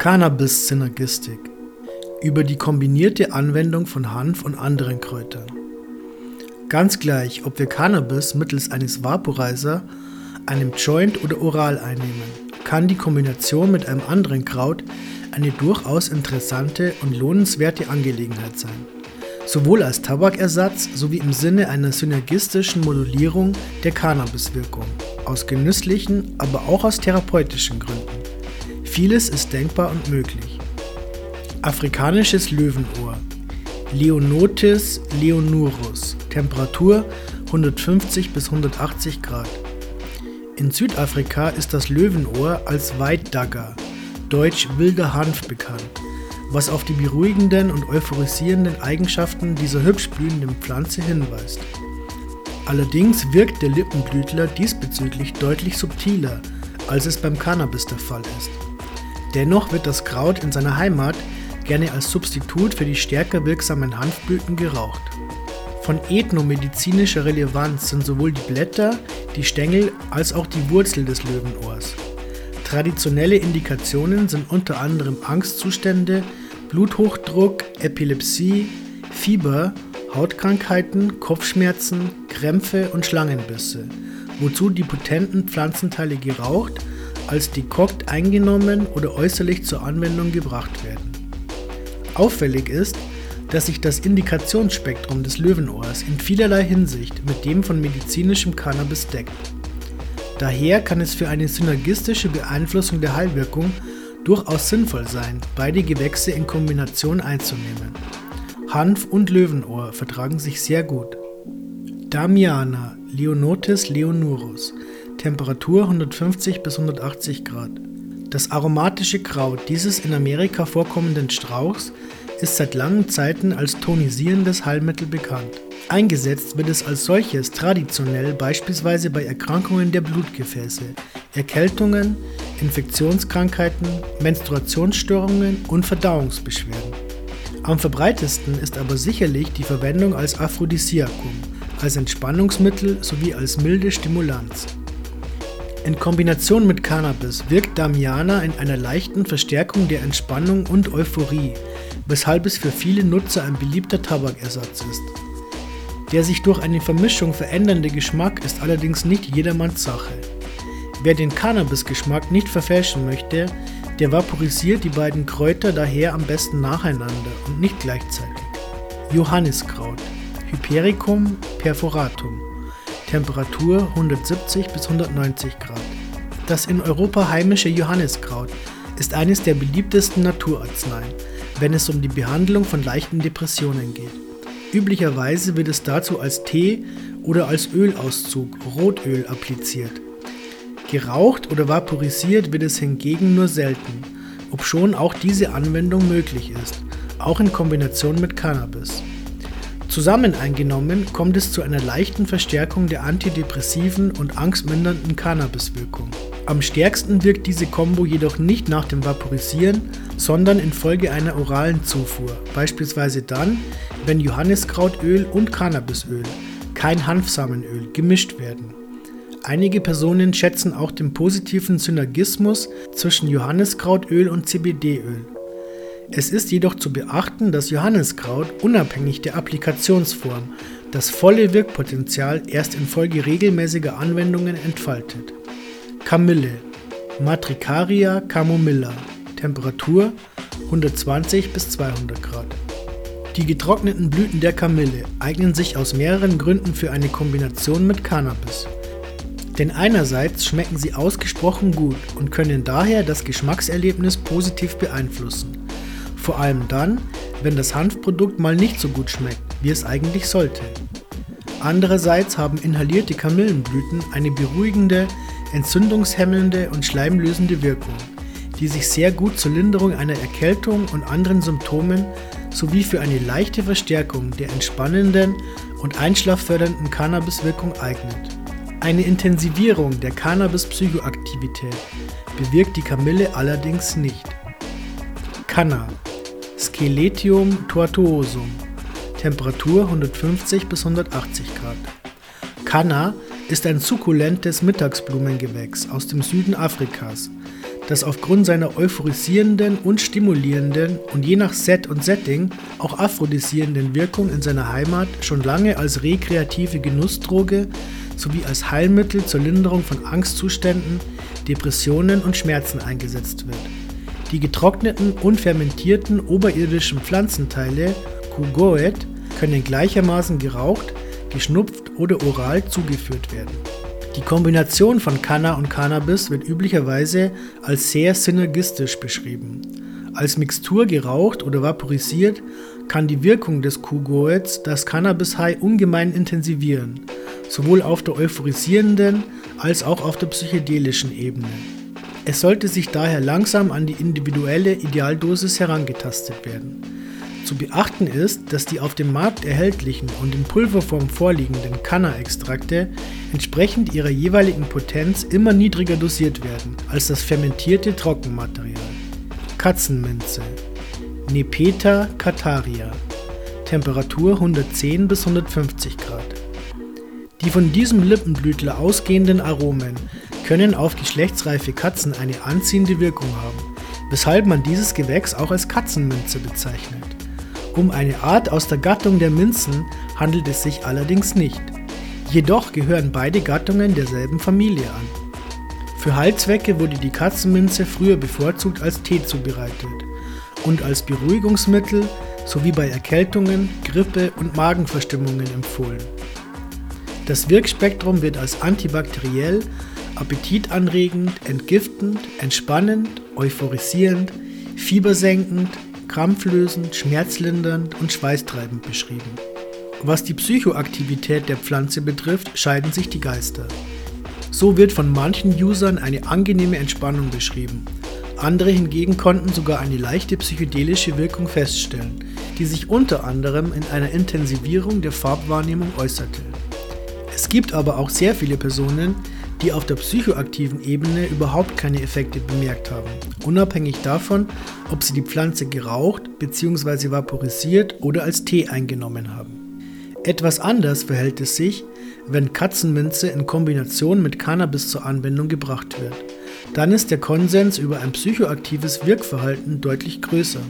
Cannabis-Synergistik über die kombinierte Anwendung von Hanf und anderen Kräutern. Ganz gleich, ob wir Cannabis mittels eines Vaporizer, einem Joint oder oral einnehmen, kann die Kombination mit einem anderen Kraut eine durchaus interessante und lohnenswerte Angelegenheit sein. Sowohl als Tabakersatz sowie im Sinne einer synergistischen Modulierung der Cannabiswirkung, aus genüsslichen, aber auch aus therapeutischen Gründen. Vieles ist denkbar und möglich. Afrikanisches Löwenohr Leonotis leonurus Temperatur 150 bis 180 Grad In Südafrika ist das Löwenohr als Weitdagger, deutsch wilder Hanf bekannt, was auf die beruhigenden und euphorisierenden Eigenschaften dieser hübsch blühenden Pflanze hinweist. Allerdings wirkt der Lippenblütler diesbezüglich deutlich subtiler, als es beim Cannabis der Fall ist. Dennoch wird das Kraut in seiner Heimat gerne als Substitut für die stärker wirksamen Hanfblüten geraucht. Von ethnomedizinischer Relevanz sind sowohl die Blätter, die Stängel als auch die Wurzel des Löwenohrs. Traditionelle Indikationen sind unter anderem Angstzustände, Bluthochdruck, Epilepsie, Fieber, Hautkrankheiten, Kopfschmerzen, Krämpfe und Schlangenbisse, wozu die potenten Pflanzenteile geraucht als dekokt eingenommen oder äußerlich zur Anwendung gebracht werden. Auffällig ist, dass sich das Indikationsspektrum des Löwenohrs in vielerlei Hinsicht mit dem von medizinischem Cannabis deckt. Daher kann es für eine synergistische Beeinflussung der Heilwirkung durchaus sinnvoll sein, beide Gewächse in Kombination einzunehmen. Hanf und Löwenohr vertragen sich sehr gut. Damiana Leonotis leonurus Temperatur 150 bis 180 Grad. Das aromatische Kraut dieses in Amerika vorkommenden Strauchs ist seit langen Zeiten als tonisierendes Heilmittel bekannt. Eingesetzt wird es als solches traditionell beispielsweise bei Erkrankungen der Blutgefäße, Erkältungen, Infektionskrankheiten, Menstruationsstörungen und Verdauungsbeschwerden. Am verbreitesten ist aber sicherlich die Verwendung als Aphrodisiakum, als Entspannungsmittel sowie als milde Stimulanz. In Kombination mit Cannabis wirkt Damiana in einer leichten Verstärkung der Entspannung und Euphorie, weshalb es für viele Nutzer ein beliebter Tabakersatz ist. Der sich durch eine Vermischung verändernde Geschmack ist allerdings nicht jedermanns Sache. Wer den Cannabis-Geschmack nicht verfälschen möchte, der vaporisiert die beiden Kräuter daher am besten nacheinander und nicht gleichzeitig. Johanniskraut Hypericum perforatum Temperatur 170 bis 190 Grad. Das in Europa heimische Johanniskraut ist eines der beliebtesten Naturarzneien, wenn es um die Behandlung von leichten Depressionen geht. Üblicherweise wird es dazu als Tee oder als Ölauszug Rotöl appliziert. Geraucht oder vaporisiert wird es hingegen nur selten, obschon auch diese Anwendung möglich ist, auch in Kombination mit Cannabis. Zusammen eingenommen kommt es zu einer leichten Verstärkung der antidepressiven und angstmindernden Cannabiswirkung. Am stärksten wirkt diese Kombo jedoch nicht nach dem Vaporisieren, sondern infolge einer oralen Zufuhr, beispielsweise dann, wenn Johanniskrautöl und Cannabisöl, kein Hanfsamenöl, gemischt werden. Einige Personen schätzen auch den positiven Synergismus zwischen Johanniskrautöl und CBD-Öl. Es ist jedoch zu beachten, dass Johanniskraut unabhängig der Applikationsform das volle Wirkpotenzial erst infolge regelmäßiger Anwendungen entfaltet. Kamille Matricaria camomilla Temperatur 120 bis 200 Grad. Die getrockneten Blüten der Kamille eignen sich aus mehreren Gründen für eine Kombination mit Cannabis. Denn einerseits schmecken sie ausgesprochen gut und können daher das Geschmackserlebnis positiv beeinflussen. Vor allem dann, wenn das Hanfprodukt mal nicht so gut schmeckt, wie es eigentlich sollte. Andererseits haben inhalierte Kamillenblüten eine beruhigende, entzündungshemmende und schleimlösende Wirkung, die sich sehr gut zur Linderung einer Erkältung und anderen Symptomen sowie für eine leichte Verstärkung der entspannenden und einschlaffördernden Cannabiswirkung eignet. Eine Intensivierung der Cannabis-Psychoaktivität bewirkt die Kamille allerdings nicht. Canna Skeletium tortuosum Temperatur 150 bis 180 Grad. Canna ist ein sukkulentes Mittagsblumengewächs aus dem Süden Afrikas, das aufgrund seiner euphorisierenden und stimulierenden und je nach Set und Setting auch aphrodisierenden Wirkung in seiner Heimat schon lange als rekreative Genussdroge sowie als Heilmittel zur Linderung von Angstzuständen, Depressionen und Schmerzen eingesetzt wird. Die getrockneten und fermentierten oberirdischen Pflanzenteile Kugoet können gleichermaßen geraucht, geschnupft oder oral zugeführt werden. Die Kombination von Canna und Cannabis wird üblicherweise als sehr synergistisch beschrieben. Als Mixtur geraucht oder vaporisiert kann die Wirkung des Kugoets das Cannabis-High ungemein intensivieren, sowohl auf der euphorisierenden als auch auf der psychedelischen Ebene. Es sollte sich daher langsam an die individuelle Idealdosis herangetastet werden. Zu beachten ist, dass die auf dem Markt erhältlichen und in Pulverform vorliegenden Canna-Extrakte entsprechend ihrer jeweiligen Potenz immer niedriger dosiert werden als das fermentierte Trockenmaterial. Katzenminze Nepeta cataria Temperatur 110 bis 150 Grad Die von diesem Lippenblütler ausgehenden Aromen können auf geschlechtsreife Katzen eine anziehende Wirkung haben, weshalb man dieses Gewächs auch als Katzenminze bezeichnet. Um eine Art aus der Gattung der Minzen handelt es sich allerdings nicht. Jedoch gehören beide Gattungen derselben Familie an. Für Heilzwecke wurde die Katzenminze früher bevorzugt als Tee zubereitet und als Beruhigungsmittel sowie bei Erkältungen, Grippe und Magenverstimmungen empfohlen. Das Wirkspektrum wird als antibakteriell, appetitanregend, entgiftend, entspannend, euphorisierend, fiebersenkend, krampflösend, schmerzlindernd und schweißtreibend beschrieben. Was die Psychoaktivität der Pflanze betrifft, scheiden sich die Geister. So wird von manchen Usern eine angenehme Entspannung beschrieben. Andere hingegen konnten sogar eine leichte psychedelische Wirkung feststellen, die sich unter anderem in einer Intensivierung der Farbwahrnehmung äußerte. Es gibt aber auch sehr viele Personen, die auf der psychoaktiven Ebene überhaupt keine Effekte bemerkt haben, unabhängig davon, ob sie die Pflanze geraucht bzw. vaporisiert oder als Tee eingenommen haben. Etwas anders verhält es sich, wenn Katzenminze in Kombination mit Cannabis zur Anwendung gebracht wird. Dann ist der Konsens über ein psychoaktives Wirkverhalten deutlich größer.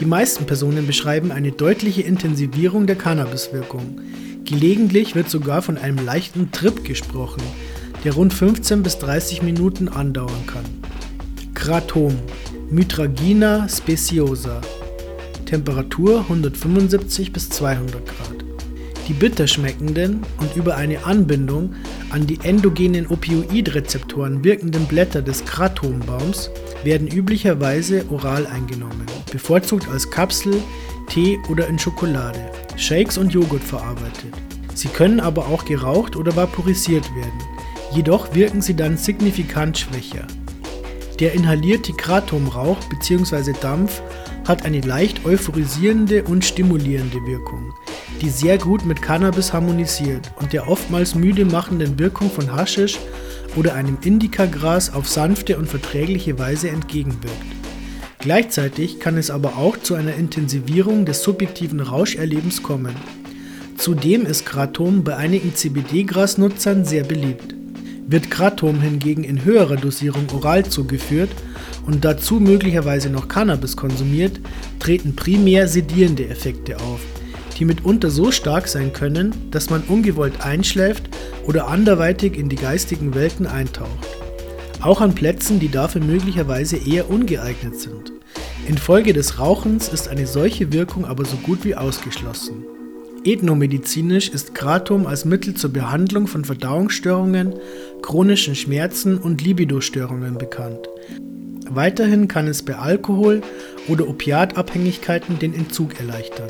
Die meisten Personen beschreiben eine deutliche Intensivierung der Cannabiswirkung. Gelegentlich wird sogar von einem leichten Trip gesprochen, der rund 15 bis 30 Minuten andauern kann. Kratom Mitragina speciosa Temperatur 175 bis 200 Grad. Die bitter schmeckenden und über eine Anbindung an die endogenen Opioidrezeptoren wirkenden Blätter des Kratombaums werden üblicherweise oral eingenommen, bevorzugt als Kapsel, Tee oder in Schokolade, Shakes und Joghurt verarbeitet. Sie können aber auch geraucht oder vaporisiert werden. Jedoch wirken sie dann signifikant schwächer. Der inhalierte Kratomrauch bzw. Dampf hat eine leicht euphorisierende und stimulierende Wirkung, die sehr gut mit Cannabis harmonisiert und der oftmals müde machenden Wirkung von Haschisch oder einem Indikagras auf sanfte und verträgliche Weise entgegenwirkt. Gleichzeitig kann es aber auch zu einer Intensivierung des subjektiven Rauscherlebens kommen. Zudem ist Kratom bei einigen CBD-Grasnutzern sehr beliebt. Wird Kratom hingegen in höherer Dosierung oral zugeführt und dazu möglicherweise noch Cannabis konsumiert, treten primär sedierende Effekte auf, die mitunter so stark sein können, dass man ungewollt einschläft oder anderweitig in die geistigen Welten eintaucht. Auch an Plätzen, die dafür möglicherweise eher ungeeignet sind. Infolge des Rauchens ist eine solche Wirkung aber so gut wie ausgeschlossen. Ethnomedizinisch ist Kratom als Mittel zur Behandlung von Verdauungsstörungen, chronischen Schmerzen und Libidostörungen bekannt. Weiterhin kann es bei Alkohol- oder Opiatabhängigkeiten den Entzug erleichtern.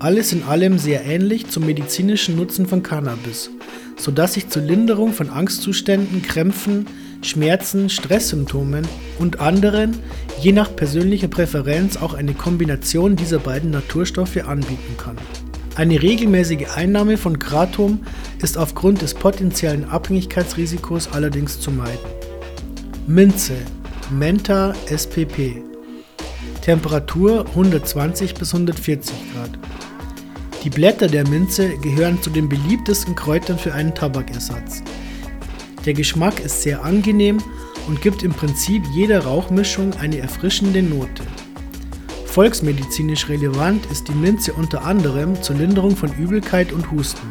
Alles in allem sehr ähnlich zum medizinischen Nutzen von Cannabis, sodass sich zur Linderung von Angstzuständen, Krämpfen, Schmerzen, Stresssymptomen und anderen, je nach persönlicher Präferenz, auch eine Kombination dieser beiden Naturstoffe anbieten kann. Eine regelmäßige Einnahme von Kratom ist aufgrund des potenziellen Abhängigkeitsrisikos allerdings zu meiden. Minze Menta spp Temperatur 120 bis 140 Grad. Die Blätter der Minze gehören zu den beliebtesten Kräutern für einen Tabakersatz. Der Geschmack ist sehr angenehm und gibt im Prinzip jeder Rauchmischung eine erfrischende Note. Volksmedizinisch relevant ist die Minze unter anderem zur Linderung von Übelkeit und Husten.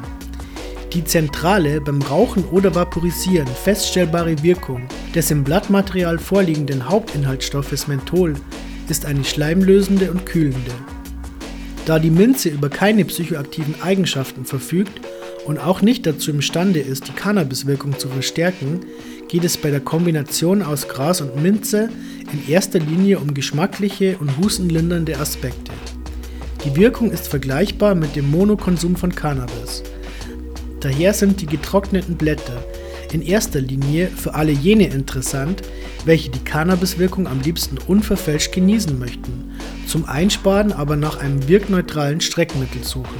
Die zentrale, beim Rauchen oder Vaporisieren feststellbare Wirkung des im Blattmaterial vorliegenden Hauptinhaltsstoffes Menthol ist eine schleimlösende und kühlende. Da die Minze über keine psychoaktiven Eigenschaften verfügt und auch nicht dazu imstande ist, die Cannabiswirkung zu verstärken, geht es bei der Kombination aus Gras und Minze in erster Linie um geschmackliche und hustenlindernde Aspekte. Die Wirkung ist vergleichbar mit dem Monokonsum von Cannabis. Daher sind die getrockneten Blätter in erster Linie für alle jene interessant, welche die Cannabiswirkung am liebsten unverfälscht genießen möchten, zum Einsparen aber nach einem wirkneutralen Streckmittel suchen.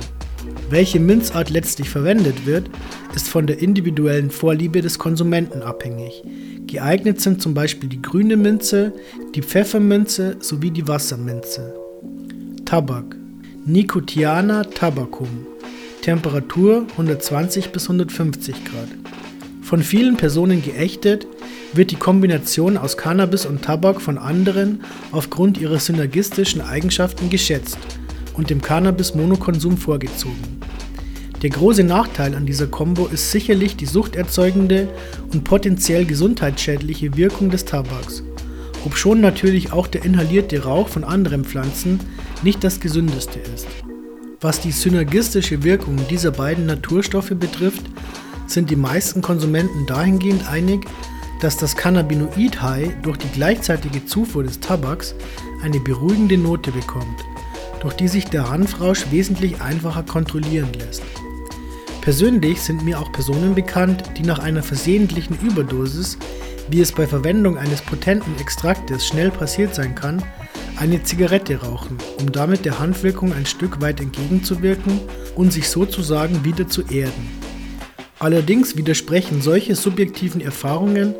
Welche Minzart letztlich verwendet wird, ist von der individuellen Vorliebe des Konsumenten abhängig. Geeignet sind zum Beispiel die grüne Minze, die Pfefferminze sowie die Wasserminze. Tabak Nicotiana tabacum Temperatur 120 bis 150 Grad. Von vielen Personen geächtet, wird die Kombination aus Cannabis und Tabak von anderen aufgrund ihrer synergistischen Eigenschaften geschätzt und dem Cannabis-Monokonsum vorgezogen. Der große Nachteil an dieser Kombo ist sicherlich die suchterzeugende und potenziell gesundheitsschädliche Wirkung des Tabaks, obschon natürlich auch der inhalierte Rauch von anderen Pflanzen nicht das gesündeste ist. Was die synergistische Wirkung dieser beiden Naturstoffe betrifft, sind die meisten Konsumenten dahingehend einig, dass das Cannabinoid-High durch die gleichzeitige Zufuhr des Tabaks eine beruhigende Note bekommt, durch die sich der Hanfrausch wesentlich einfacher kontrollieren lässt. Persönlich sind mir auch Personen bekannt, die nach einer versehentlichen Überdosis, wie es bei Verwendung eines potenten Extraktes schnell passiert sein kann, eine Zigarette rauchen, um damit der Hanfwirkung ein Stück weit entgegenzuwirken und sich sozusagen wieder zu erden. Allerdings widersprechen solche subjektiven Erfahrungen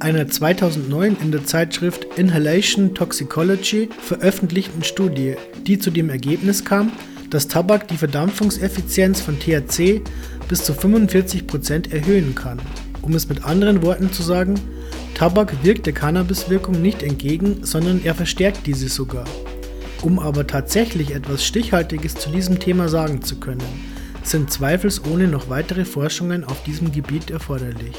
einer 2009 in der Zeitschrift Inhalation Toxicology veröffentlichten Studie, die zu dem Ergebnis kam, dass Tabak die Verdampfungseffizienz von THC bis zu 45% erhöhen kann. Um es mit anderen Worten zu sagen, Tabak wirkt der Cannabiswirkung nicht entgegen, sondern er verstärkt diese sogar. Um aber tatsächlich etwas Stichhaltiges zu diesem Thema sagen zu können, sind zweifelsohne noch weitere Forschungen auf diesem Gebiet erforderlich.